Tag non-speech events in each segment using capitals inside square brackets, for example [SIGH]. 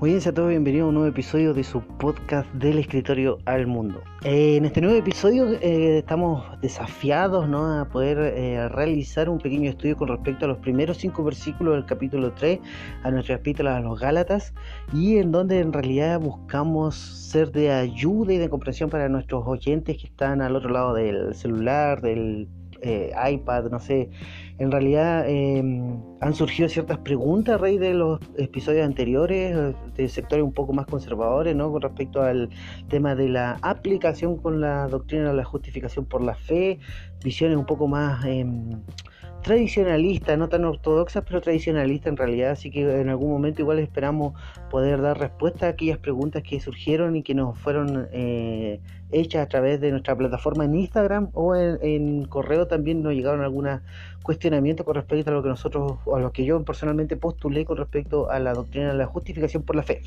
Bien, a todos bienvenidos a un nuevo episodio de su podcast del escritorio al mundo. Eh, en este nuevo episodio eh, estamos desafiados ¿no? a poder eh, realizar un pequeño estudio con respecto a los primeros cinco versículos del capítulo 3, a nuestra epístola a los Gálatas, y en donde en realidad buscamos ser de ayuda y de comprensión para nuestros oyentes que están al otro lado del celular, del iPad, no sé en realidad em, han surgido ciertas preguntas a raíz de los episodios anteriores, de sectores un poco más conservadores, ¿no? Con respecto al tema de la aplicación con la doctrina de la justificación por la fe, visiones un poco más em, tradicionalista, no tan ortodoxa, pero tradicionalista en realidad, así que en algún momento igual esperamos poder dar respuesta a aquellas preguntas que surgieron y que nos fueron eh, hechas a través de nuestra plataforma en Instagram o en, correo también nos llegaron algunos cuestionamientos con respecto a lo que nosotros, o a lo que yo personalmente postulé con respecto a la doctrina de la justificación por la fe.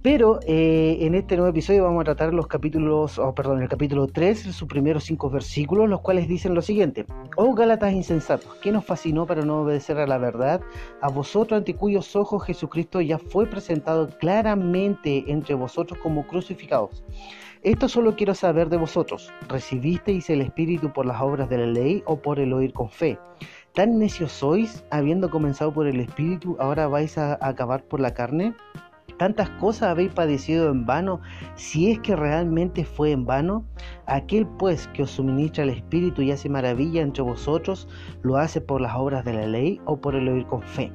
Pero eh, en este nuevo episodio vamos a tratar los capítulos, oh, perdón, el capítulo 3, sus primeros cinco versículos, los cuales dicen lo siguiente: Oh Gálatas insensatos, ¿qué nos fascinó para no obedecer a la verdad? A vosotros ante cuyos ojos Jesucristo ya fue presentado claramente entre vosotros como crucificados. Esto solo quiero saber de vosotros: ¿recibisteis el Espíritu por las obras de la ley o por el oír con fe? ¿Tan necios sois, habiendo comenzado por el Espíritu, ahora vais a acabar por la carne? Tantas cosas habéis padecido en vano, si es que realmente fue en vano, aquel pues que os suministra el Espíritu y hace maravilla entre vosotros, lo hace por las obras de la ley o por el oír con fe.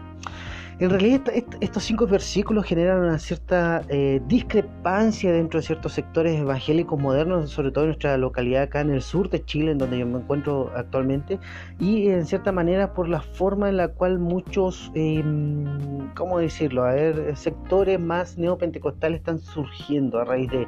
En realidad estos cinco versículos generan una cierta eh, discrepancia dentro de ciertos sectores evangélicos modernos, sobre todo en nuestra localidad acá en el sur de Chile, en donde yo me encuentro actualmente, y en cierta manera por la forma en la cual muchos, em, ¿cómo decirlo? A ver, sectores más neopentecostales están surgiendo a raíz de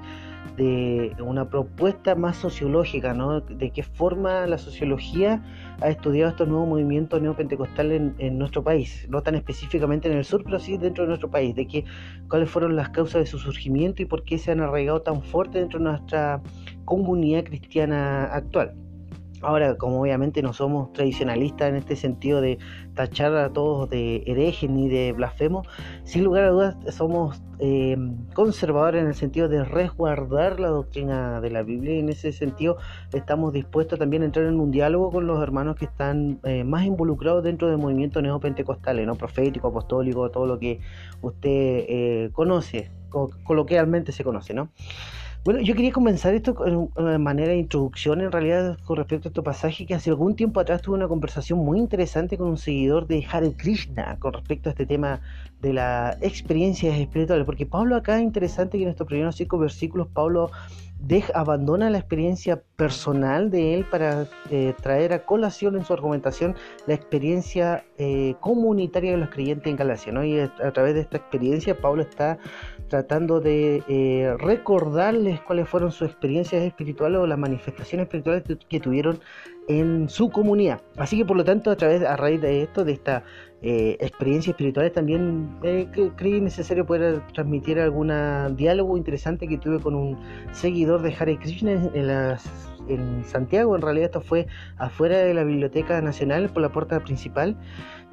de una propuesta más sociológica, ¿no? De qué forma la sociología ha estudiado estos nuevos movimientos neopentecostales en, en nuestro país, no tan específicamente en el sur, pero sí dentro de nuestro país, de que, cuáles fueron las causas de su surgimiento y por qué se han arraigado tan fuerte dentro de nuestra comunidad cristiana actual. Ahora, como obviamente no somos tradicionalistas en este sentido de tachar a todos de herejes ni de blasfemos, sin lugar a dudas somos eh, conservadores en el sentido de resguardar la doctrina de la Biblia y en ese sentido estamos dispuestos también a entrar en un diálogo con los hermanos que están eh, más involucrados dentro del movimiento neopentecostales, ¿no? profético, apostólico, todo lo que usted eh, conoce, coloquialmente se conoce, ¿no? Bueno, yo quería comenzar esto con una manera de introducción en realidad con respecto a este pasaje que hace algún tiempo atrás tuve una conversación muy interesante con un seguidor de Hare Krishna con respecto a este tema de la experiencia espiritual, porque Pablo acá es interesante que en estos primeros cinco versículos Pablo deja, abandona la experiencia personal de él para eh, traer a colación en su argumentación la experiencia eh, comunitaria de los creyentes en Galacia. ¿no? Y a, través de esta experiencia Pablo está tratando de eh, recordarles cuáles fueron sus experiencias espirituales o las manifestaciones espirituales que tuvieron en su comunidad. Así que por lo tanto, a través, a raíz de esto, de esta eh, experiencia espiritual, también eh, creí necesario poder transmitir algún diálogo interesante que tuve con un seguidor de Hare Krishna en, Santiago. En realidad esto fue afuera de la Biblioteca Nacional, por la puerta principal.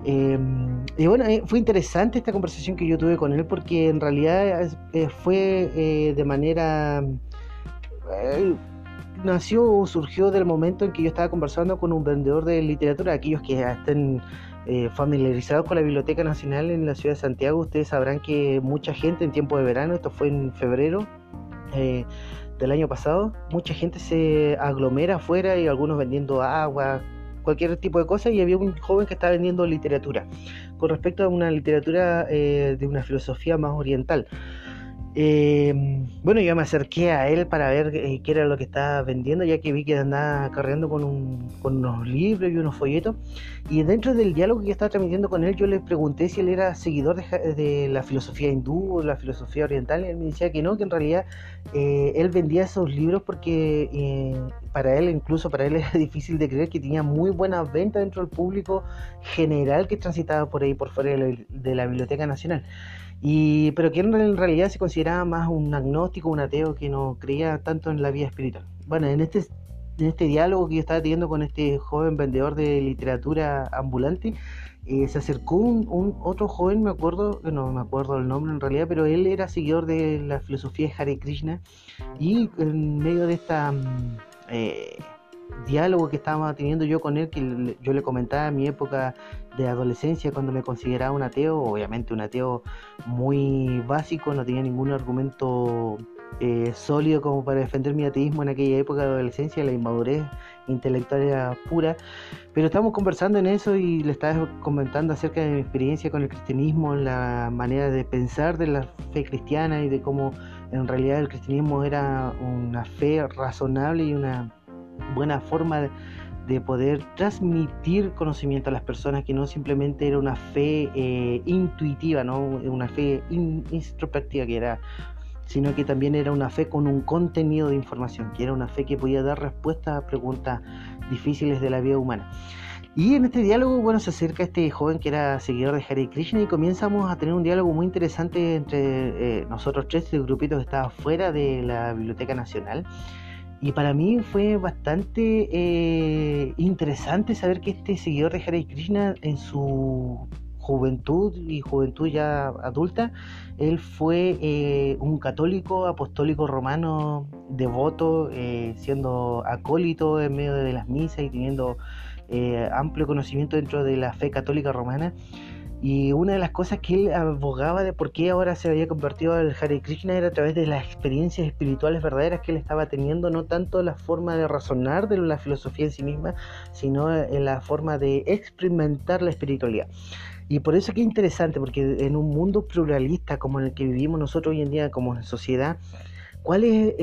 Em, y bueno, eh, fue interesante esta conversación que yo tuve con él porque en realidad fue de manera nació o surgió del momento en que yo estaba conversando con un vendedor de literatura, aquellos que estén eh, familiarizados con la Biblioteca Nacional en la ciudad de Santiago, ustedes sabrán que mucha gente en tiempo de verano, esto fue en febrero eh, del año pasado, mucha gente se aglomera afuera y algunos vendiendo agua, cualquier tipo de cosa y había un joven que estaba vendiendo literatura con respecto a una literatura eh, de una filosofía más oriental. Eh, bueno, yo me acerqué a él para ver eh, qué era lo que estaba vendiendo, ya que vi que andaba cargando con, unos libros y unos folletos. Y dentro del diálogo que estaba transmitiendo con él, yo le pregunté si él era seguidor de, la filosofía hindú o la filosofía oriental. Y él me decía que no, que en realidad eh, él vendía esos libros porque para él, incluso para él, [LAUGHS] era difícil de creer que tenía muy buenas ventas dentro del público general que transitaba por ahí, por fuera de la Biblioteca Nacional. Y, pero que en realidad se consideraba más un agnóstico, un ateo que no creía tanto en la vida espiritual. Bueno, en este en este diálogo que yo estaba teniendo con este joven vendedor de literatura ambulante, eh, se acercó un, otro joven, me acuerdo, no me acuerdo el nombre en realidad, pero él era seguidor de la filosofía de Hare Krishna y en medio de esta mm, eh, diálogo que estaba teniendo yo con él, que yo le comentaba en mi época de adolescencia cuando me consideraba un ateo, obviamente un ateo muy básico, no tenía ningún argumento eh, sólido como para defender mi ateísmo en aquella época de adolescencia, la inmadurez intelectual pura, pero estamos conversando en eso y le estaba comentando acerca de mi experiencia con el cristianismo, la manera de pensar de la fe cristiana y de cómo en realidad el cristianismo era una fe razonable y una buena forma de, poder transmitir conocimiento a las personas, que no simplemente era una fe eh, intuitiva, ¿no? una fe introspectiva, que era sino que también era una fe con un contenido de información, que era una fe que podía dar respuestas a preguntas difíciles de la vida humana. Y en este diálogo, bueno, se acerca este joven que era seguidor de Hare Krishna y comenzamos a tener un diálogo muy interesante entre eh, nosotros tres, el grupito que estaba fuera de la Biblioteca Nacional. Y para mí fue bastante eh, interesante saber que este seguidor de Hare Krishna en su juventud y juventud ya adulta, él fue eh, un católico apostólico romano devoto, eh, siendo acólito en medio de las misas y teniendo amplio conocimiento dentro de la fe católica romana. Y una de las cosas que él abogaba de por qué ahora se había convertido al Hare Krishna era a través de las experiencias espirituales verdaderas que él estaba teniendo, no tanto la forma de razonar de la filosofía en sí misma, sino en la forma de experimentar la espiritualidad. Y por eso que es interesante, porque en un mundo pluralista como en el que vivimos nosotros hoy en día como sociedad, ¿cuál es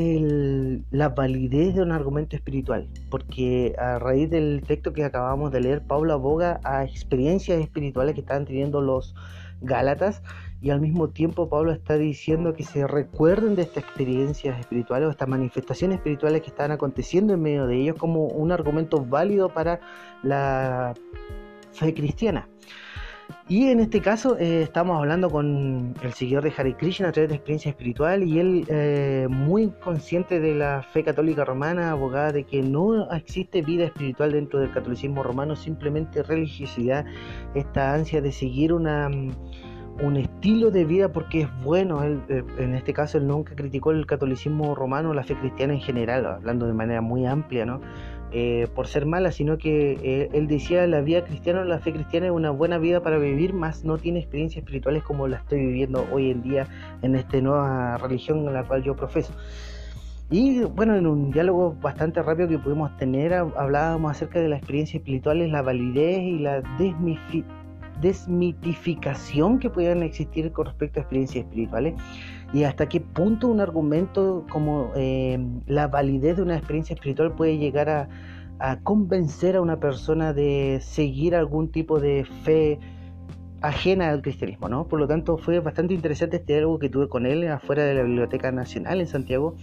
la validez de un argumento espiritual? Porque a raíz del texto que acabamos de leer, Pablo aboga a experiencias espirituales que están teniendo los Gálatas y al mismo tiempo Pablo está diciendo que se recuerden de estas experiencias espirituales o estas manifestaciones espirituales que están aconteciendo en medio de ellos como un argumento válido para la fe cristiana. Y en este caso eh, estamos hablando con el seguidor de Hare Krishna a través de experiencia espiritual y él eh, muy consciente de la fe católica romana, abogada de que no existe vida espiritual dentro del catolicismo romano, simplemente religiosidad, esta ansia de seguir una, mm, un estilo de vida porque es bueno. Él, eh, en este caso él nunca criticó el catolicismo romano, la fe cristiana en general, hablando de manera muy amplia, ¿no? Eh, por ser mala, sino que eh, él decía la vida cristiana, la fe cristiana es una buena vida para vivir, más no tiene experiencias espirituales como la estoy viviendo hoy en día en esta nueva religión en la cual yo profeso. Y bueno, en un diálogo bastante rápido que pudimos tener, hablábamos acerca de las experiencias espirituales, la validez y la desmitificación que puedan existir con respecto a experiencias espirituales y hasta qué punto un argumento como eh, la validez de una experiencia espiritual puede llegar a, convencer a una persona de seguir algún tipo de fe ajena al cristianismo, ¿no? Por lo tanto, fue bastante interesante este diálogo que tuve con él afuera de la Biblioteca Nacional en Santiago.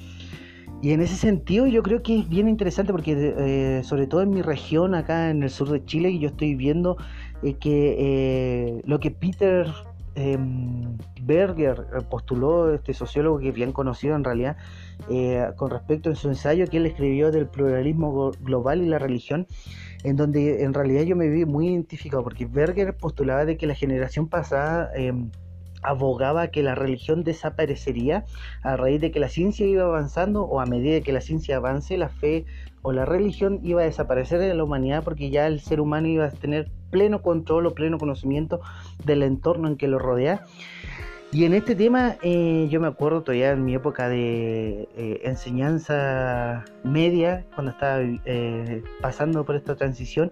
Y en ese sentido yo creo que es bien interesante porque eh, sobre todo en mi región, acá en el sur de Chile, yo estoy viendo eh, que lo que Peter Em, Berger eh, postuló, este sociólogo que es bien conocido en realidad, eh, con respecto a su ensayo que él escribió del pluralismo global y la religión, en donde en realidad yo me vi muy identificado, porque Berger postulaba de que la generación pasada em, abogaba que la religión desaparecería a raíz de que la ciencia iba avanzando o a medida que la ciencia avance, la fe o la religión iba a desaparecer de la humanidad porque ya el ser humano iba a tener pleno control o pleno conocimiento del entorno en que lo rodea. Y en este tema eh, yo me acuerdo todavía en mi época de eh, enseñanza media, cuando estaba eh, pasando por esta transición,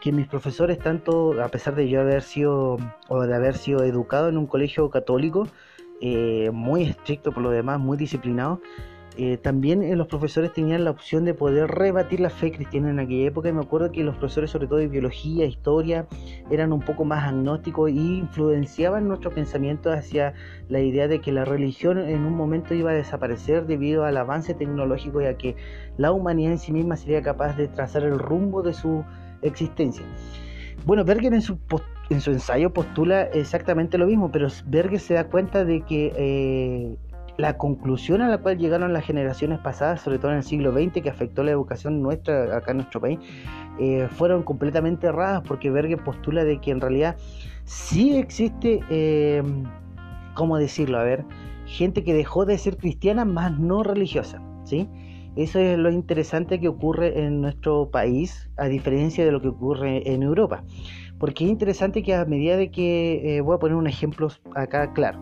que mis profesores, tanto a pesar de yo haber sido o de haber sido educado en un colegio católico, muy estricto por lo demás, muy disciplinado, eh, también eh, los profesores tenían la opción de poder rebatir la fe cristiana en aquella época. Y me acuerdo que los profesores sobre todo de biología, historia, eran un poco más agnósticos y influenciaban nuestro pensamiento hacia la idea de que la religión en un momento iba a desaparecer debido al avance tecnológico y a que la humanidad en sí misma sería capaz de trazar el rumbo de su existencia. Bueno, Berger en su, en su ensayo postula exactamente lo mismo, pero Berger se da cuenta de que eh, la conclusión a la cual llegaron las generaciones pasadas, sobre todo en el siglo XX, que afectó la educación nuestra acá en nuestro país, eh, fueron completamente erradas porque Berger postula de que en realidad sí existe, eh, ¿cómo decirlo? A ver, gente que dejó de ser cristiana más no religiosa, ¿sí? Eso es lo interesante que ocurre en nuestro país, a diferencia de lo que ocurre en Europa. Porque es interesante que a medida de que, eh, voy a poner un ejemplo acá claro,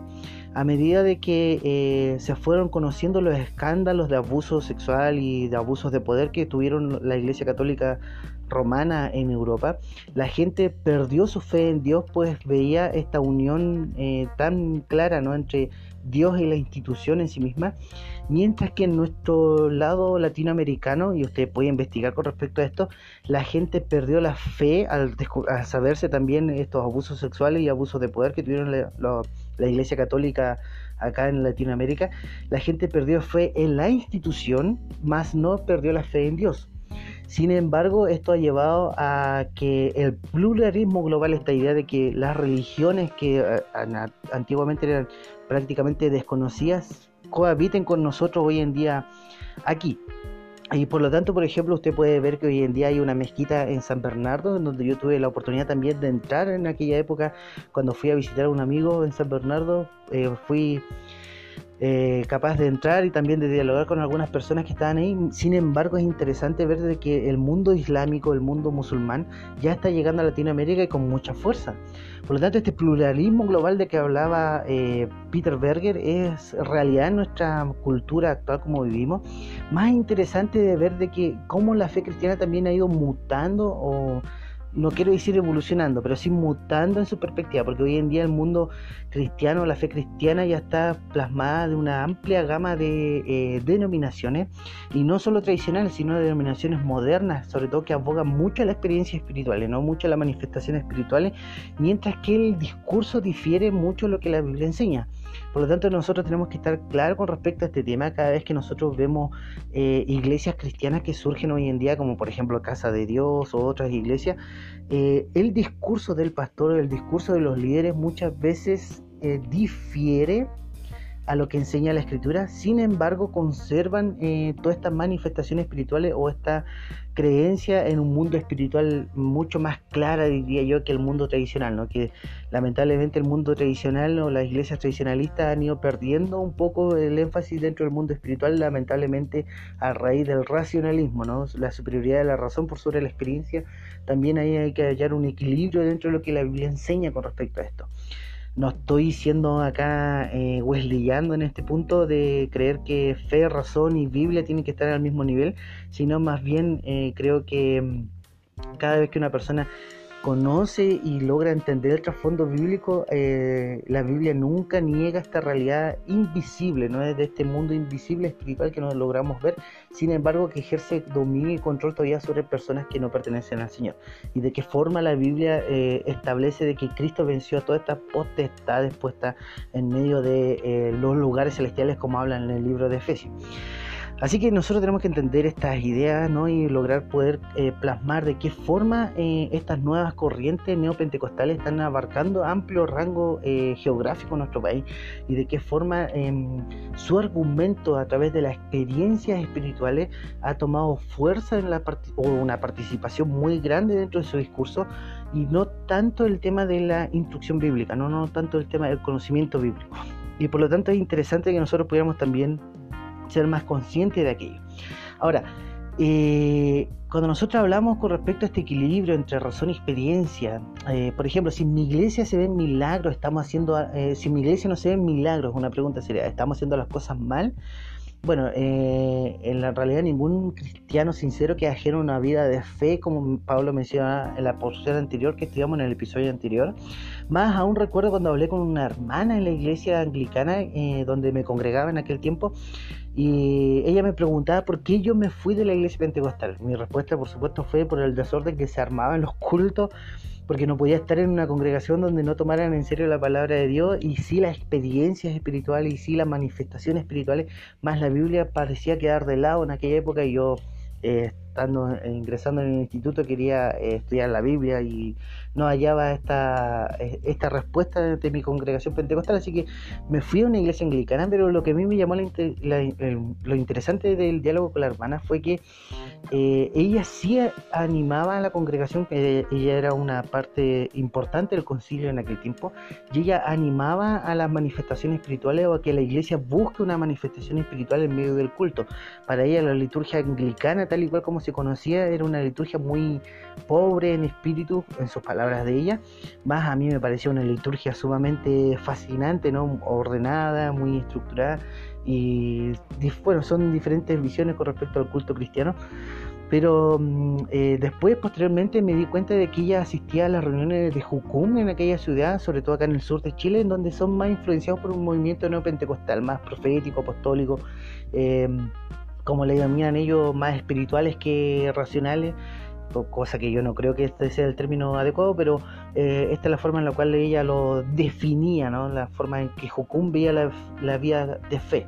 a medida de que eh, se fueron conociendo los escándalos de abuso sexual y de abusos de poder que tuvieron la Iglesia Católica romana en Europa, la gente perdió su fe en Dios, pues veía esta unión eh, tan clara ¿no? entre Dios y la institución en sí misma, mientras que en nuestro lado latinoamericano, y usted puede investigar con respecto a esto, la gente perdió la fe al, saberse también estos abusos sexuales y abusos de poder que tuvieron la, la Iglesia Católica acá en Latinoamérica, la gente perdió fe en la institución, más no perdió la fe en Dios. Sin embargo, esto ha llevado a que el pluralismo global, esta idea de que las religiones que eh, antiguamente eran prácticamente desconocidas, cohabiten con nosotros hoy en día aquí. Y por lo tanto, por ejemplo, usted puede ver que hoy en día hay una mezquita en San Bernardo, en donde yo tuve la oportunidad también de entrar en aquella época cuando fui a visitar a un amigo en San Bernardo. Eh, fui eh, capaz de entrar y también de dialogar con algunas personas que estaban ahí. Sin embargo, es interesante ver de que el mundo islámico, el mundo musulmán, ya está llegando a Latinoamérica y con mucha fuerza. Por lo tanto, este pluralismo global de que hablaba eh, Peter Berger es realidad en nuestra cultura actual como vivimos. Más interesante de ver de que cómo la fe cristiana también ha ido mutando o no quiero decir evolucionando, pero sí mutando en su perspectiva, porque hoy en día el mundo cristiano, la fe cristiana ya está plasmada de una amplia gama de eh, denominaciones, y no solo tradicionales, sino de denominaciones modernas, sobre todo que abogan mucho a la experiencia espiritual, no mucho a las manifestaciones espirituales, mientras que el discurso difiere mucho de lo que la Biblia enseña. Por lo tanto, nosotros tenemos que estar claros con respecto a este tema cada vez que nosotros vemos eh, iglesias cristianas que surgen hoy en día, como por ejemplo Casa de Dios o otras iglesias. Eh, el discurso del pastor, el discurso de los líderes muchas veces eh, difiere a lo que enseña la escritura, sin embargo conservan eh, todas estas manifestaciones espirituales o esta creencia en un mundo espiritual mucho más clara, diría yo, que el mundo tradicional, ¿no? que lamentablemente el mundo tradicional o las iglesias tradicionalistas han ido perdiendo un poco el énfasis dentro del mundo espiritual, lamentablemente a raíz del racionalismo, ¿no? la superioridad de la razón por sobre la experiencia, también ahí hay que hallar un equilibrio dentro de lo que la Biblia enseña con respecto a esto no estoy siendo acá eh, wesleyando en este punto de creer que fe, razón y Biblia tienen que estar al mismo nivel, sino más bien eh, creo que mm, cada vez que una persona conoce y logra entender el trasfondo bíblico, eh, la Biblia nunca niega esta realidad invisible, no es de este mundo invisible espiritual que no logramos ver, sin embargo que ejerce dominio y control todavía sobre personas que no pertenecen al Señor. Y de qué forma la Biblia eh, establece de que Cristo venció a toda esta potestad puestas en medio de eh, los lugares celestiales como habla en el libro de Efesios. Así que nosotros tenemos que entender estas ideas ¿no? y lograr poder eh, plasmar de qué forma eh, estas nuevas corrientes neopentecostales están abarcando amplio rango eh, geográfico en nuestro país y de qué forma em, su argumento a través de las experiencias espirituales ha tomado fuerza en la o una participación muy grande dentro de su discurso y no tanto el tema de la instrucción bíblica, no, no tanto el tema del conocimiento bíblico. Y por lo tanto es interesante que nosotros pudiéramos también ser más consciente de aquello. Ahora, eh, cuando nosotros hablamos con respecto a este equilibrio entre razón y experiencia, eh, por ejemplo, si en mi iglesia se ven milagros, estamos haciendo, eh, si en mi iglesia no se ven milagros, una pregunta sería, ¿estamos haciendo las cosas mal? Bueno, en la realidad ningún cristiano sincero que ajeno una vida de fe, como Pablo menciona en la porción anterior que estudiamos en el episodio anterior, más aún recuerdo cuando hablé con una hermana en la iglesia anglicana donde me congregaba en aquel tiempo, y ella me preguntaba por qué yo me fui de la iglesia pentecostal. Mi respuesta, por supuesto, fue por el desorden que se armaba en los cultos, porque no podía estar en una congregación donde no tomaran en serio la palabra de Dios y sí las experiencias espirituales y sí las manifestaciones espirituales, más la Biblia parecía quedar de lado en aquella época y yo eh, estando ingresando en el instituto quería eh, estudiar la Biblia y no hallaba esta, eh, esta respuesta de mi congregación pentecostal, así que me fui a una iglesia anglicana, pero lo que a mí me llamó lo interesante del diálogo con la hermana fue que eh, ella sí animaba a la congregación, que ella era una parte importante del concilio en aquel tiempo, y ella animaba a las manifestaciones espirituales o a que la iglesia busque una manifestación espiritual en medio del culto. Para ella la liturgia anglicana, tal y cual como se conocía, era una liturgia muy pobre en espíritu, en sus palabras de ella, más a mí me pareció una liturgia sumamente fascinante, ¿no? ordenada, muy estructurada, y bueno, son diferentes visiones con respecto al culto cristiano. Pero mm, eh, después, posteriormente, me di cuenta de que ella asistía a las reuniones de Jucum en aquella ciudad, sobre todo acá en el sur de Chile, en donde son más influenciados por un movimiento neopentecostal, más profético, apostólico, eh, como le llaman ellos, más espirituales que racionales cosa que yo no creo que este sea el término adecuado, pero eh, esta es la forma en la cual ella lo definía, ¿no? la forma en que Jocum veía la, la vía de fe.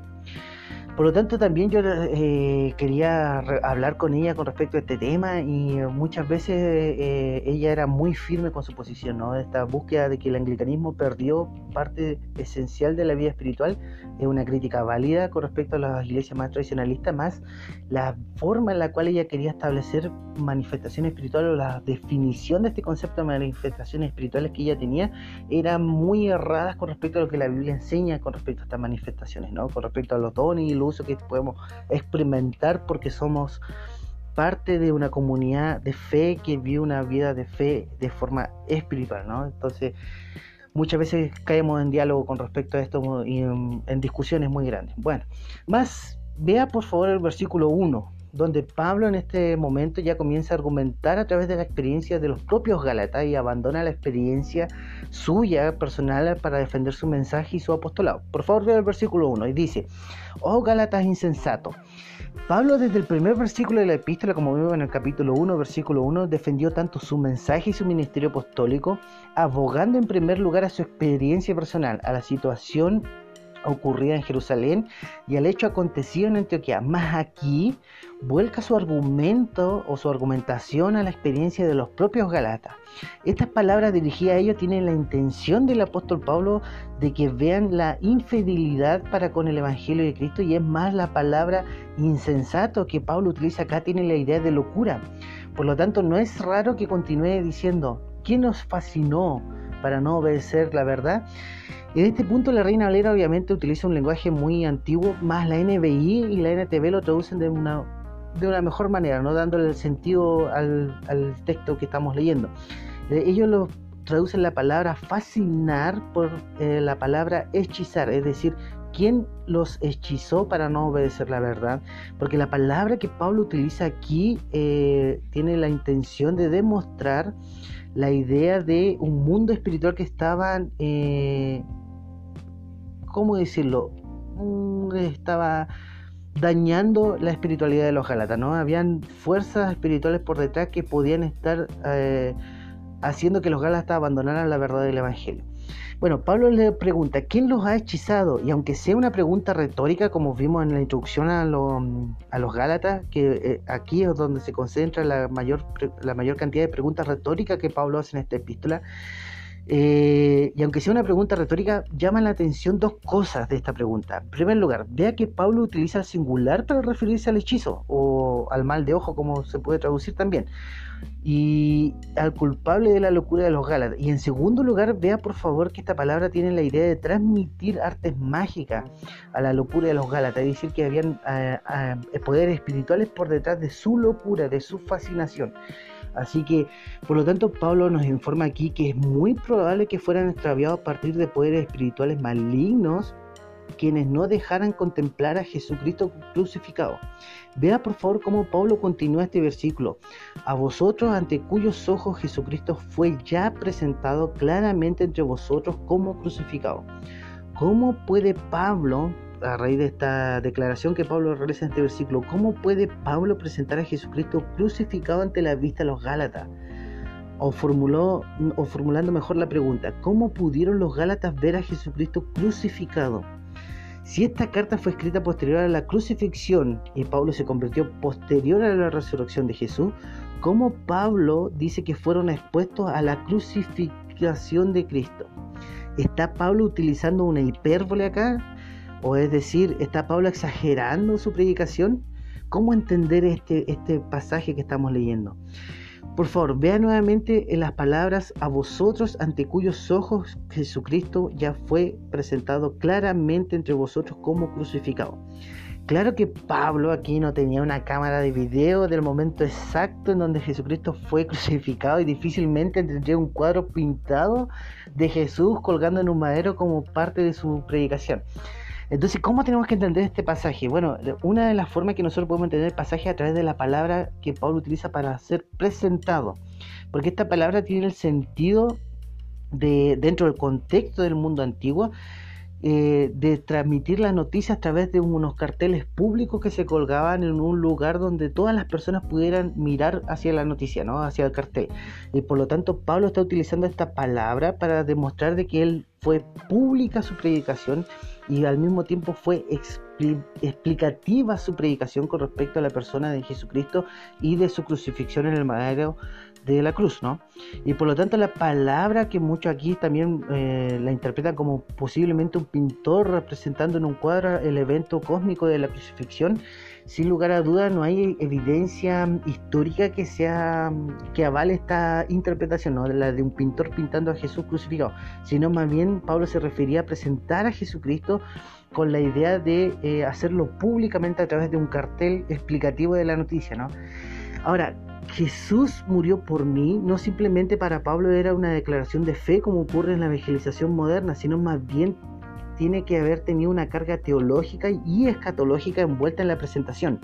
Por lo tanto, también yo eh, quería hablar con ella con respecto a este tema y muchas veces eh, ella era muy firme con su posición, ¿no? Esta búsqueda de que el anglicanismo perdió parte esencial de la vida espiritual es una crítica válida con respecto a las iglesias más tradicionalistas, más la forma en la cual ella quería establecer manifestaciones espirituales o la definición de este concepto de manifestaciones espirituales que ella tenía eran muy erradas con respecto a lo que la Biblia enseña con respecto a estas manifestaciones, ¿no? Con respecto a los dones y los que podemos experimentar porque somos parte de una comunidad de fe que vive una vida de fe de forma espiritual, ¿no? Entonces, muchas veces caemos en diálogo con respecto a esto y en, en discusiones muy grandes. Bueno, más, vea por favor el versículo 1 donde Pablo en este momento ya comienza a argumentar a través de la experiencia de los propios Gálatas y abandona la experiencia suya personal para defender su mensaje y su apostolado. Por favor, vea el versículo 1 y dice, oh Gálatas insensato. Pablo desde el primer versículo de la epístola, como vemos en el capítulo 1, versículo 1, defendió tanto su mensaje y su ministerio apostólico, abogando en primer lugar a su experiencia personal, a la situación ocurrida en Jerusalén y al hecho acontecido en Antioquía. Más aquí vuelca su argumento o su argumentación a la experiencia de los propios Galatas. Estas palabras dirigidas a ellos tienen la intención del apóstol Pablo de que vean la infidelidad para con el Evangelio de Cristo y es más la palabra insensato que Pablo utiliza acá tiene la idea de locura. Por lo tanto, no es raro que continúe diciendo, ¿quién nos fascinó para no obedecer la verdad? En este punto la Reina Valera obviamente utiliza un lenguaje muy antiguo, más la NBI y la NTV lo traducen de una, de una mejor manera, no dándole el sentido al, texto que estamos leyendo. Eh, ellos lo traducen la palabra fascinar por eh, la palabra hechizar, es decir, ¿quién los hechizó para no obedecer la verdad? Porque la palabra que Pablo utiliza aquí eh, tiene la intención de demostrar la idea de un mundo espiritual que estaban ¿cómo decirlo? Mm, estaba dañando la espiritualidad de los Gálatas, ¿no? Habían fuerzas espirituales por detrás que podían estar eh, haciendo que los Gálatas abandonaran la verdad del Evangelio. Bueno, Pablo le pregunta, ¿quién los ha hechizado? Y aunque sea una pregunta retórica, como vimos en la introducción a, a los Gálatas, que eh, aquí es donde se concentra la mayor, la mayor cantidad de preguntas retóricas que Pablo hace en esta epístola, eh, y aunque sea una pregunta retórica, llama la atención dos cosas de esta pregunta. En primer lugar, vea que Pablo utiliza el singular para referirse al hechizo o al mal de ojo, como se puede traducir también, y al culpable de la locura de los Gálatas. Y en segundo lugar, vea por favor que esta palabra tiene la idea de transmitir artes mágicas a la locura de los Gálatas, es decir, que habían eh, eh, poderes espirituales por detrás de su locura, de su fascinación. Así que, por lo tanto, Pablo nos informa aquí que es muy probable que fueran extraviados a partir de poderes espirituales malignos quienes no dejaran contemplar a Jesucristo crucificado. Vea por favor cómo Pablo continúa este versículo. A vosotros ante cuyos ojos Jesucristo fue ya presentado claramente entre vosotros como crucificado. ¿Cómo puede Pablo a raíz de esta declaración que Pablo realiza en este versículo, ¿cómo puede Pablo presentar a Jesucristo crucificado ante la vista de los Gálatas? O, formuló, o formulando mejor la pregunta, ¿cómo pudieron los Gálatas ver a Jesucristo crucificado? Si esta carta fue escrita posterior a la crucifixión y Pablo se convirtió posterior a la resurrección de Jesús, cómo Pablo dice que fueron expuestos a la crucifixión de Cristo. ¿Está Pablo utilizando una hipérbole acá? O es decir, ¿está Pablo exagerando su predicación? ¿Cómo entender este, este pasaje que estamos leyendo? Por favor, vea nuevamente en las palabras a vosotros ante cuyos ojos Jesucristo ya fue presentado claramente entre vosotros como crucificado. Claro que Pablo aquí no tenía una cámara de video del momento exacto en donde Jesucristo fue crucificado y difícilmente tendría un cuadro pintado de Jesús colgando en un madero como parte de su predicación. Entonces, ¿cómo tenemos que entender este pasaje? Bueno, una de las formas que nosotros podemos entender el pasaje es a través de la palabra que Pablo utiliza para ser presentado. Porque esta palabra tiene el sentido de, dentro del contexto del mundo antiguo, eh, de transmitir las noticias a través de unos carteles públicos que se colgaban en un lugar donde todas las personas pudieran mirar hacia la noticia, ¿no? hacia el cartel. Y por lo tanto Pablo está utilizando esta palabra para demostrar de que él fue pública su predicación y al mismo tiempo fue explicativa su predicación con respecto a la persona de Jesucristo y de su crucifixión en el madero de la cruz, ¿no? Y por lo tanto la palabra que muchos aquí también eh, la interpretan como posiblemente un pintor representando en un cuadro el evento cósmico de la crucifixión, sin lugar a duda no hay evidencia histórica que sea que avale esta interpretación, ¿no? La de un pintor pintando a Jesús crucificado, sino más bien Pablo se refería a presentar a Jesucristo con la idea de eh, hacerlo públicamente a través de un cartel explicativo de la noticia, ¿no? Ahora, Jesús murió por mí, no simplemente para Pablo era una declaración de fe como ocurre en la evangelización moderna, sino más bien tiene que haber tenido una carga teológica y escatológica envuelta en la presentación.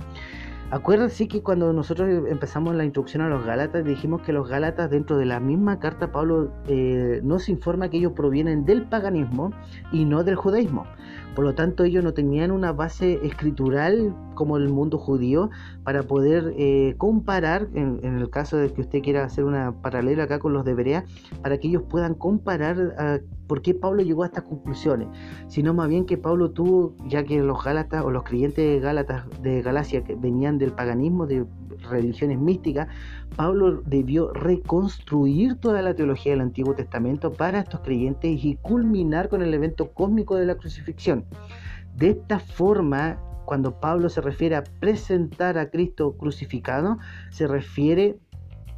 Acuérdense que cuando nosotros empezamos la introducción a los Gálatas, dijimos que los Gálatas dentro de la misma carta Pablo eh, nos informa que ellos provienen del paganismo y no del judaísmo. Por lo tanto, ellos no tenían una base escritural como el mundo judío para poder eh, comparar, en, el caso de que usted quiera hacer una paralela acá con los de Berea, para que ellos puedan comparar ah, por qué Pablo llegó a estas conclusiones, sino más bien que Pablo tuvo, ya que los Gálatas o los creyentes de Gálatas de Galacia que venían del paganismo, de religiones místicas, Pablo debió reconstruir toda la teología del Antiguo Testamento para estos creyentes y culminar con el evento cósmico de la crucifixión. De esta forma, cuando Pablo se refiere a presentar a Cristo crucificado, se refiere,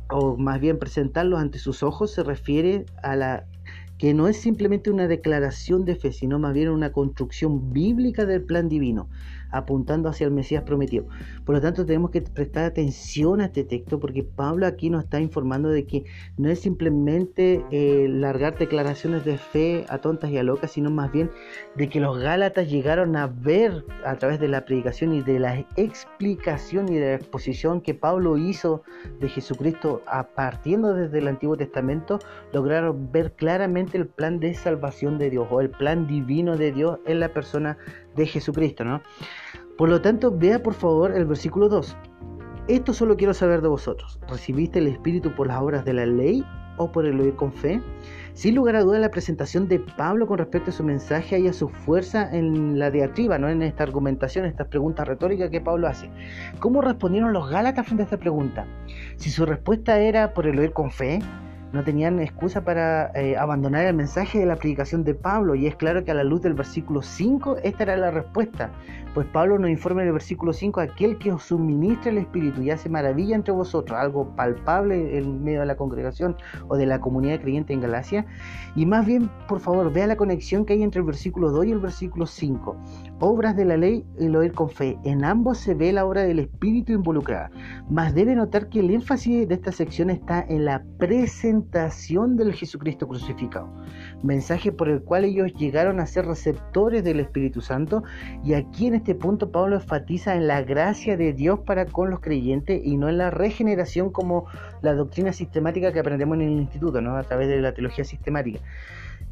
o más bien presentarlo ante sus ojos, se refiere a la que no es simplemente una declaración de fe, sino más bien una construcción bíblica del plan divino apuntando hacia el Mesías prometido. Por lo tanto, tenemos que prestar atención a este texto porque Pablo aquí nos está informando de que no es simplemente eh, largar declaraciones de fe a tontas y a locas, sino más bien de que los Gálatas llegaron a ver a través de la predicación y de la explicación y de la exposición que Pablo hizo de Jesucristo a partiendo desde el Antiguo Testamento, lograron ver claramente el plan de salvación de Dios o el plan divino de Dios en la persona de Jesucristo, ¿no? Por lo tanto, vea por favor el versículo 2. Esto solo quiero saber de vosotros. ¿Recibiste el Espíritu por las obras de la ley o por el oír con fe? Sin lugar a duda, la presentación de Pablo con respecto a su mensaje y a su fuerza en la diatriba, ¿no? en esta argumentación, estas preguntas retóricas que Pablo hace. ¿Cómo respondieron los Gálatas frente a esta pregunta? Si su respuesta era por el oír con fe, no tenían excusa para eh, abandonar el mensaje de la predicación de Pablo. Y es claro que a la luz del versículo 5 esta era la respuesta, pues Pablo nos informa en el versículo 5, aquel que os suministra el Espíritu y hace maravilla entre vosotros, algo palpable en medio de la congregación o de la comunidad creyente en Galacia, y más bien, por favor, vea la conexión que hay entre el versículo 2 y el versículo 5, obras de la ley y el oír con fe, en ambos se ve la obra del Espíritu involucrada, mas debe notar que el énfasis de esta sección está en la presentación del Jesucristo crucificado, mensaje por el cual ellos llegaron a ser receptores del Espíritu Santo y aquí en este punto Pablo enfatiza en la gracia de Dios para con los creyentes y no en la regeneración como la doctrina sistemática que aprendemos en el instituto, ¿no? a través de la teología sistemática.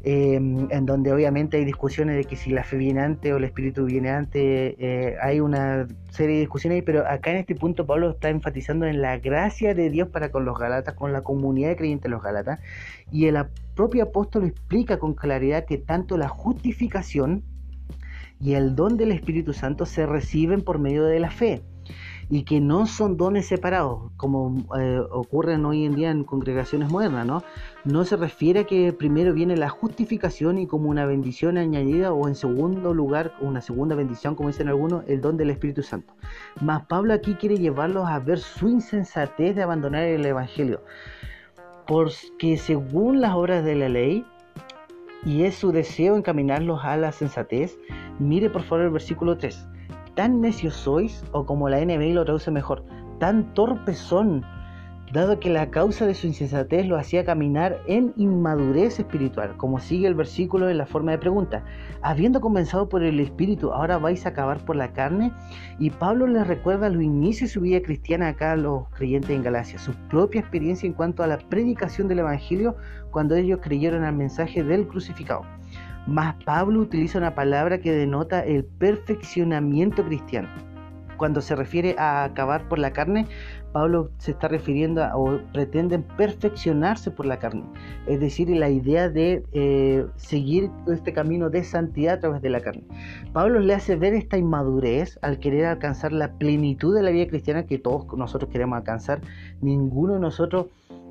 Em, en donde obviamente hay discusiones de que si la fe viene antes o el espíritu viene antes, eh, hay una serie de discusiones, pero acá en este punto Pablo está enfatizando en la gracia de Dios para con los Galatas, con la comunidad de creyentes de los Galatas, y el propio apóstol explica con claridad que tanto la justificación y el don del Espíritu Santo se reciben por medio de la fe. Y que no son dones separados, como eh, ocurren hoy en día en congregaciones modernas, ¿no? No se refiere a que primero viene la justificación y como una bendición añadida o en segundo lugar, una segunda bendición, como dicen algunos, el don del Espíritu Santo. Mas Pablo aquí quiere llevarlos a ver su insensatez de abandonar el Evangelio, porque según las obras de la ley, y es su deseo encaminarlos a la sensatez, mire por favor el versículo 3 tan necios sois, o como la NBI lo traduce mejor, tan torpes son, dado que la causa de su insensatez lo hacía caminar en inmadurez espiritual, como sigue el versículo en la forma de pregunta. Habiendo comenzado por el espíritu, ahora vais a acabar por la carne. Y Pablo les recuerda los inicios de su vida cristiana acá a los creyentes en Galacia, su propia experiencia en cuanto a la predicación del Evangelio cuando ellos creyeron al mensaje del crucificado. Más Pablo utiliza una palabra que denota el perfeccionamiento cristiano. Cuando se refiere a acabar por la carne, Pablo se está refiriendo a, o pretenden perfeccionarse por la carne, es decir, la idea de eh, seguir este camino de santidad a través de la carne. Pablo le hace ver esta inmadurez al querer alcanzar la plenitud de la vida cristiana que todos nosotros queremos alcanzar. Ninguno de nosotros,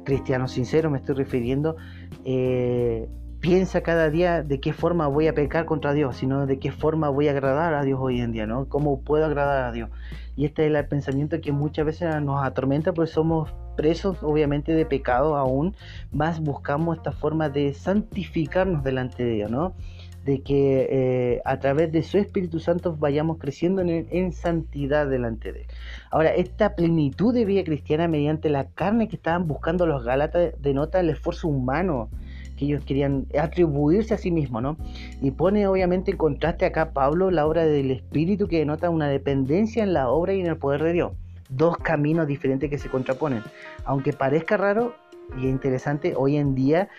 cristianos sinceros, me estoy refiriendo, eh, piensa cada día de qué forma voy a pecar contra Dios, sino de qué forma voy a agradar a Dios hoy en día, ¿no? ¿Cómo puedo agradar a Dios? Y este es el pensamiento que muchas veces nos atormenta porque somos presos obviamente de pecado aún, más buscamos esta forma de santificarnos delante de Dios, ¿no? De que eh, a través de su Espíritu Santo vayamos creciendo en, en santidad delante de Él. Ahora, esta plenitud de vida cristiana mediante la carne que estaban buscando los Gálatas denota el esfuerzo humano que ellos querían atribuirse a sí mismos, ¿no? Y pone obviamente en contraste acá Pablo la obra del Espíritu que denota una dependencia en la obra y en el poder de Dios. Dos caminos diferentes que se contraponen. Aunque parezca raro y interesante, hoy en día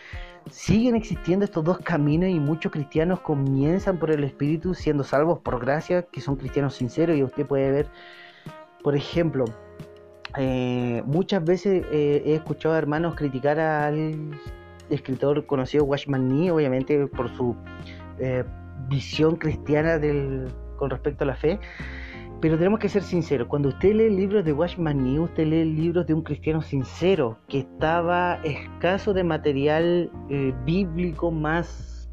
siguen existiendo estos dos caminos y muchos cristianos comienzan por el Espíritu siendo salvos por gracia, que son cristianos sinceros y usted puede ver, por ejemplo, eh, muchas veces eh, he escuchado a hermanos criticar al escritor conocido Watchman Nee, obviamente por su eh, visión cristiana del, con respecto a la fe. Pero tenemos que ser sinceros, cuando usted lee libros de Watchman Nee, usted lee libros de un cristiano sincero, que estaba escaso de material eh, bíblico más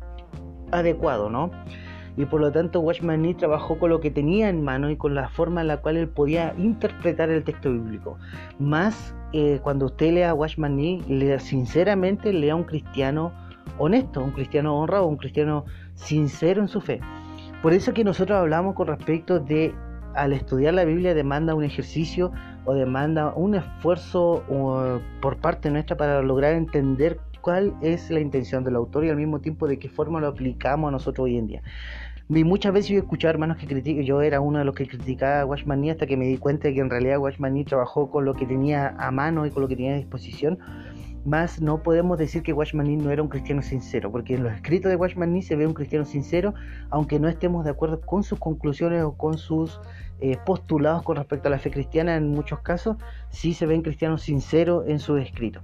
adecuado, ¿no? Y por lo tanto Watchman Nee trabajó con lo que tenía en mano y con la forma en la cual él podía interpretar el texto bíblico. Más eh, cuando usted lea Watchman Nee, lea, sinceramente lea un cristiano honesto, un cristiano honrado, un cristiano sincero en su fe. Por eso que nosotros hablamos con respecto de al estudiar la Biblia demanda un ejercicio o demanda un esfuerzo por parte nuestra para lograr entender cuál es la intención del autor y al mismo tiempo de qué forma lo aplicamos a nosotros hoy en día. Y muchas veces yo he escuchado hermanos que critican, yo era uno de los que criticaba a Watchman hasta que me di cuenta de que en realidad Watchman trabajó con lo que tenía a mano y con lo que tenía a disposición. Más no podemos decir que Watchman no era un cristiano sincero, porque en los escritos de Watchman se ve un cristiano sincero, aunque no estemos de acuerdo con sus conclusiones o con sus eh, postulados con respecto a la fe cristiana, en muchos casos sí se ven cristianos sinceros en sus escritos.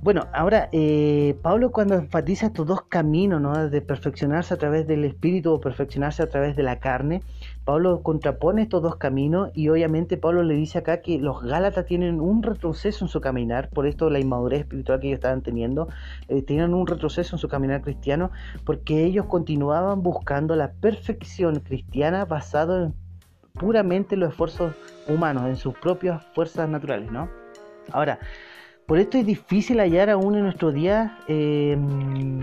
Bueno, ahora eh, Pablo cuando enfatiza estos dos caminos, ¿no? de perfeccionarse a través del espíritu o perfeccionarse a través de la carne, Pablo contrapone estos dos caminos y obviamente Pablo le dice acá que los Gálatas tienen un retroceso en su caminar, por esto la inmadurez espiritual que ellos estaban teniendo, eh, tienen un retroceso en su caminar cristiano, porque ellos continuaban buscando la perfección cristiana basado en puramente los esfuerzos humanos, en sus propias fuerzas naturales, ¿no? Ahora, por esto es difícil hallar aún en nuestro día em,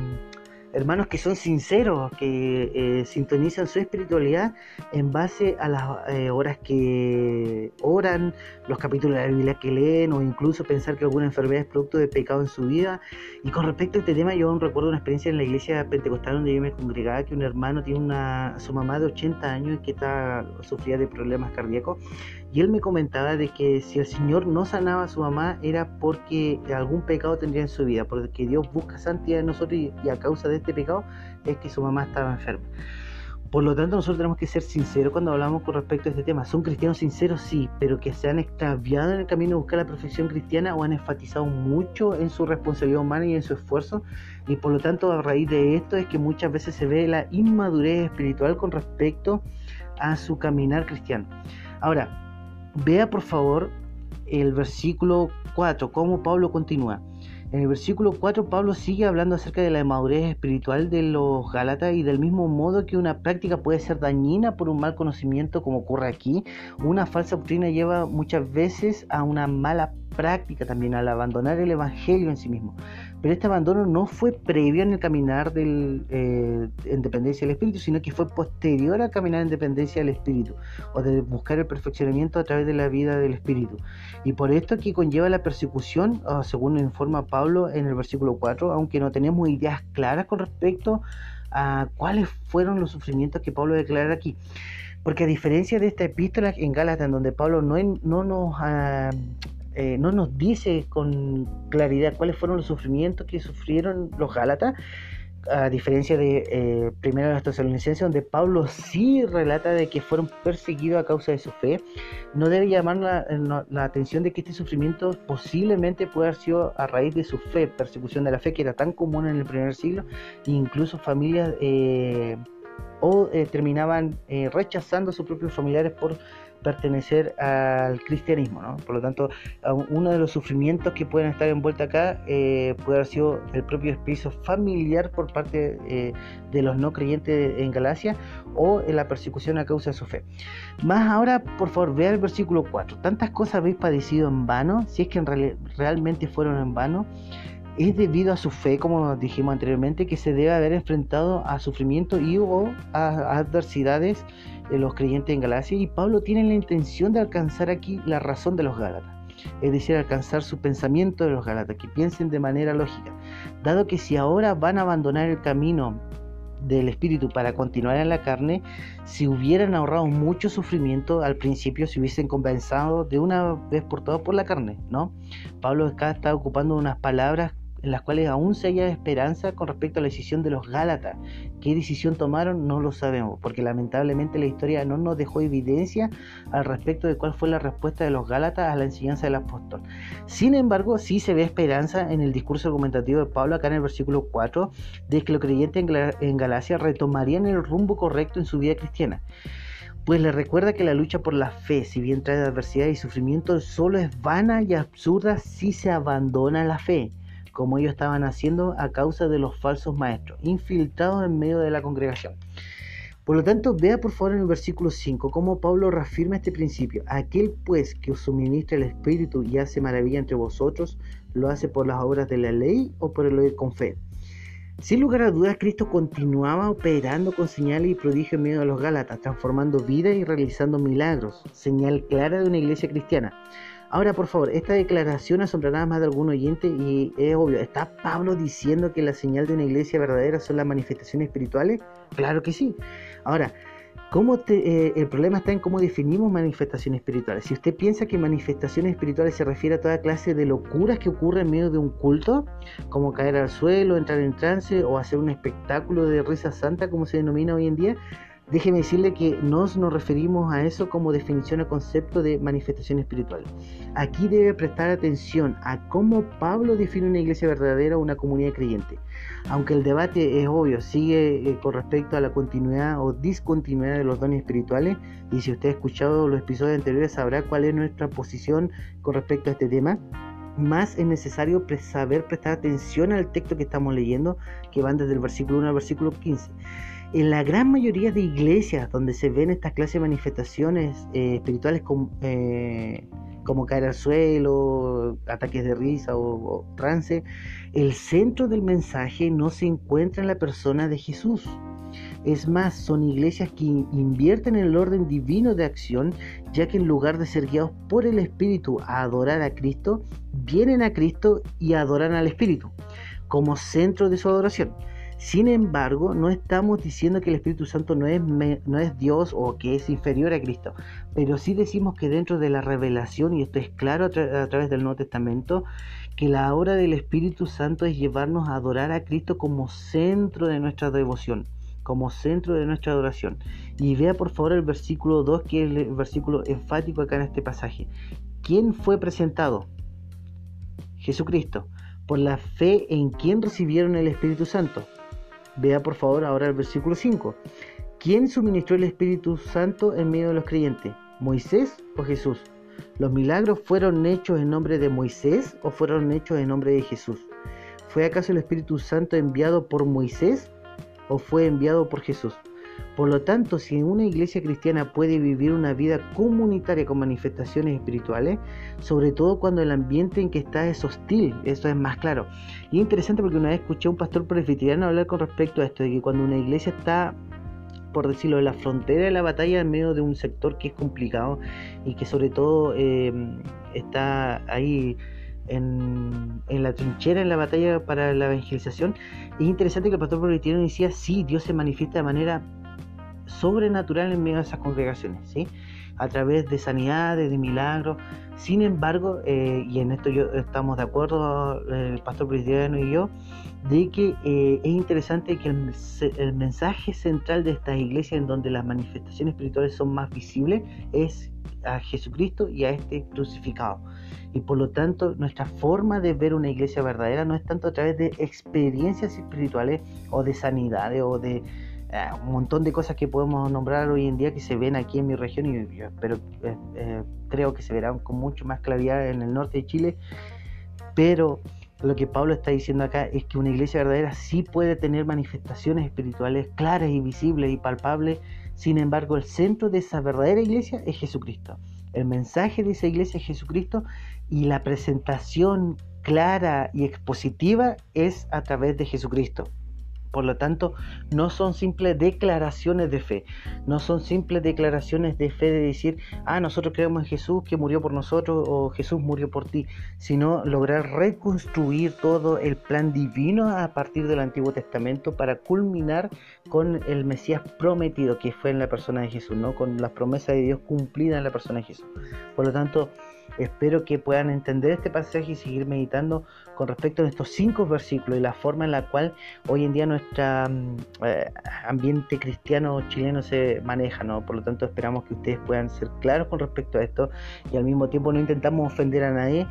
hermanos que son sinceros, que eh, sintonizan su espiritualidad en base a las eh, horas que oran, los capítulos de la Biblia que leen o incluso pensar que alguna enfermedad es producto de pecado en su vida. Y con respecto a este tema, yo aún recuerdo una experiencia en la iglesia pentecostal donde yo me congregaba, que un hermano tiene una, su mamá de 80 años que está, sufría de problemas cardíacos y él me comentaba de que si el Señor no sanaba a su mamá era porque algún pecado tendría en su vida, porque Dios busca santidad en nosotros y, a causa de este pecado es que su mamá estaba enferma. Por lo tanto, nosotros tenemos que ser sinceros cuando hablamos con respecto a este tema. Son cristianos sinceros, sí, pero que se han extraviado en el camino de buscar la perfección cristiana o han enfatizado mucho en su responsabilidad humana y en su esfuerzo. Y por lo tanto, a raíz de esto es que muchas veces se ve la inmadurez espiritual con respecto a su caminar cristiano. Ahora, Vea por favor el versículo 4, cómo Pablo continúa. En el versículo 4 Pablo sigue hablando acerca de la madurez espiritual de los Gálatas y del mismo modo que una práctica puede ser dañina por un mal conocimiento como ocurre aquí, una falsa doctrina lleva muchas veces a una mala práctica también al abandonar el Evangelio en sí mismo. Pero este abandono no fue previo en el caminar del, eh, en dependencia del Espíritu, sino que fue posterior al caminar en dependencia del Espíritu, o de buscar el perfeccionamiento a través de la vida del Espíritu. Y por esto que conlleva la persecución, según informa Pablo en el versículo 4, aunque no tenemos ideas claras con respecto a cuáles fueron los sufrimientos que Pablo declara aquí. Porque a diferencia de esta epístola en Gálatas, en donde Pablo no, no nos ah, eh, no nos dice con claridad cuáles fueron los sufrimientos que sufrieron los Gálatas, a diferencia de eh, primero los tesalonicenses, donde Pablo sí relata de que fueron perseguidos a causa de su fe, no debe llamar la, la, atención de que este sufrimiento posiblemente puede haber sido a raíz de su fe, persecución de la fe que era tan común en el primer siglo, incluso familias eh, o terminaban rechazando a sus propios familiares por pertenecer al cristianismo. ¿no? Por lo tanto, uno de los sufrimientos que pueden estar envueltos acá eh, puede haber sido el propio espíritu familiar por parte eh, de los no creyentes en Galacia o en la persecución a causa de su fe. Más ahora, por favor, vea el versículo 4. Tantas cosas habéis padecido en vano, si es que en realmente fueron en vano es debido a su fe, como dijimos anteriormente, que se debe haber enfrentado a sufrimiento y o a adversidades los creyentes en Galacia y Pablo tiene la intención de alcanzar aquí la razón de los Gálatas, es decir, alcanzar su pensamiento de los Gálatas, que piensen de manera lógica, dado que si ahora van a abandonar el camino del espíritu para continuar en la carne, si hubieran ahorrado mucho sufrimiento al principio, si hubiesen compensado de una vez por todas por la carne, ¿no? Pablo acá está ocupando unas palabras en las cuales aún se haya esperanza con respecto a la decisión de los Gálatas. ¿Qué decisión tomaron? No lo sabemos, porque lamentablemente la historia no nos dejó evidencia al respecto de cuál fue la respuesta de los Gálatas a la enseñanza del apóstol. Sin embargo, sí se ve esperanza en el discurso argumentativo de Pablo acá en el versículo 4, de que los creyentes en Galacia retomarían el rumbo correcto en su vida cristiana pues le recuerda que la lucha por la fe, si bien trae adversidad y sufrimiento, solo es vana y absurda si se abandona la fe como ellos estaban haciendo a causa de los falsos maestros, infiltrados en medio de la congregación. Por lo tanto, vea por favor en el versículo 5 cómo Pablo reafirma este principio. Aquel pues que os suministra el Espíritu y hace maravilla entre vosotros, ¿lo hace por las obras de la ley o por el oír con fe? Sin lugar a dudas, Cristo continuaba operando con señales y prodigios en medio de los Gálatas, transformando vidas y realizando milagros, señal clara de una iglesia cristiana. Ahora, por favor, esta declaración asombrará más de algún oyente y es obvio, ¿está Pablo diciendo que la señal de una iglesia verdadera son las manifestaciones espirituales? Claro que sí. Ahora, ¿cómo eh, el problema está en cómo definimos manifestaciones espirituales. Si usted piensa que manifestaciones espirituales se refiere a toda clase de locuras que ocurren en medio de un culto, como caer al suelo, entrar en trance o hacer un espectáculo de risa santa, como se denomina hoy en día, Déjeme decirle que nos nos referimos a eso como definición o concepto de manifestación espiritual. Aquí debe prestar atención a cómo Pablo define una iglesia verdadera o una comunidad creyente. Aunque el debate es obvio, sigue eh, con respecto a la continuidad o discontinuidad de los dones espirituales, y si usted ha escuchado los episodios anteriores sabrá cuál es nuestra posición con respecto a este tema más es necesario saber prestar atención al texto que estamos leyendo, que van desde el versículo 1 al versículo 15 en la gran mayoría de iglesias donde se ven estas clases de manifestaciones eh, espirituales eh, como caer al suelo, ataques de risa o, trance, el centro del mensaje no se encuentra en la persona de Jesús. Es más, son iglesias que invierten en el orden divino de acción, ya que en lugar de ser guiados por el Espíritu a adorar a Cristo, vienen a Cristo y adoran al Espíritu como centro de su adoración. Sin embargo, no estamos diciendo que el Espíritu Santo no es, no es Dios o que es inferior a Cristo, pero sí decimos que dentro de la revelación, y esto es claro a, través del Nuevo Testamento, que la obra del Espíritu Santo es llevarnos a adorar a Cristo como centro de nuestra devoción, como centro de nuestra adoración. Y vea por favor el versículo 2, que es el versículo enfático acá en este pasaje. ¿Quién fue presentado? Jesucristo. Por la fe en quien recibieron el Espíritu Santo Vea por favor ahora el versículo 5. ¿Quién suministró el Espíritu Santo en medio de los creyentes? ¿Moisés o Jesús? ¿Los milagros fueron hechos en nombre de Moisés o fueron hechos en nombre de Jesús? ¿Fue acaso el Espíritu Santo enviado por Moisés o fue enviado por Jesús? Por lo tanto, si una iglesia cristiana puede vivir una vida comunitaria con manifestaciones espirituales, sobre todo cuando el ambiente en que está es hostil, eso es más claro. Y es interesante porque una vez escuché a un pastor presbiteriano hablar con respecto a esto, de que cuando una iglesia está por decirlo, en la frontera de la batalla en medio de un sector que es complicado y que sobre todo eh, está ahí en, la trinchera, en la batalla para la evangelización. Es interesante que el pastor presbiteriano decía, sí, Dios se manifiesta de manera sobrenatural en medio de esas congregaciones, ¿sí? a través de sanidades, de milagros. Sin embargo, eh, y en esto yo estamos de acuerdo, el pastor cristiano y yo, de que eh, es interesante que el, el, mensaje central de estas iglesias en donde las manifestaciones espirituales son más visibles es a Jesucristo y a este crucificado. Y por lo tanto, nuestra forma de ver una iglesia verdadera no es tanto a través de experiencias espirituales o de sanidades o de eh, un montón de cosas que podemos nombrar hoy en día que se ven aquí en mi región y yo espero, eh, eh, creo que se verán con mucho más claridad en el norte de Chile, pero lo que Pablo está diciendo acá es que una iglesia verdadera sí puede tener manifestaciones espirituales claras y visibles y palpables, sin embargo el centro de esa verdadera iglesia es Jesucristo. El mensaje de esa iglesia es Jesucristo y la presentación clara y expositiva es a través de Jesucristo. Por lo tanto, no son simples declaraciones de fe, no son simples declaraciones de fe de decir, ah, nosotros creemos en Jesús que murió por nosotros o Jesús murió por ti, sino lograr reconstruir todo el plan divino a partir del Antiguo Testamento para culminar con el Mesías prometido que fue en la persona de Jesús, ¿no? con las promesas de Dios cumplidas en la persona de Jesús. Por lo tanto, Espero que puedan entender este pasaje y seguir meditando con respecto a estos cinco versículos y la forma en la cual hoy en día nuestro mm, eh, ambiente cristiano chileno se maneja, ¿no? Por lo tanto, esperamos que ustedes puedan ser claros con respecto a esto y al mismo tiempo no intentamos ofender a nadie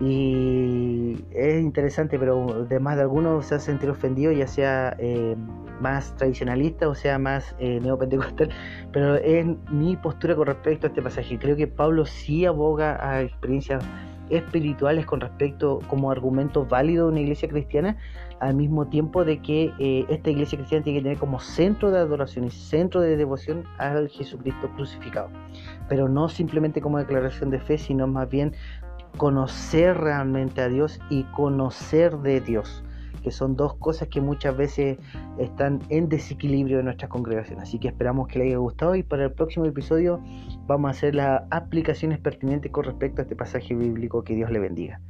y es interesante, pero de más de algunos se ha sentido ofendido, ya sea eh, más tradicionalista o sea más eh, neopentecostal, [LAUGHS] pero es mi postura con respecto a este pasaje. Creo que Pablo sí aboga a experiencias espirituales con respecto como argumento válido de una iglesia cristiana, al mismo tiempo de que eh, esta iglesia cristiana tiene que tener como centro de adoración y centro de devoción al Jesucristo crucificado, pero no simplemente como declaración de fe, sino más bien conocer realmente a Dios y conocer de Dios, que son dos cosas que muchas veces están en desequilibrio en nuestras congregaciones. Así que esperamos que les haya gustado y para el próximo episodio vamos a hacer las aplicaciones pertinentes con respecto a este pasaje bíblico. Que Dios le bendiga.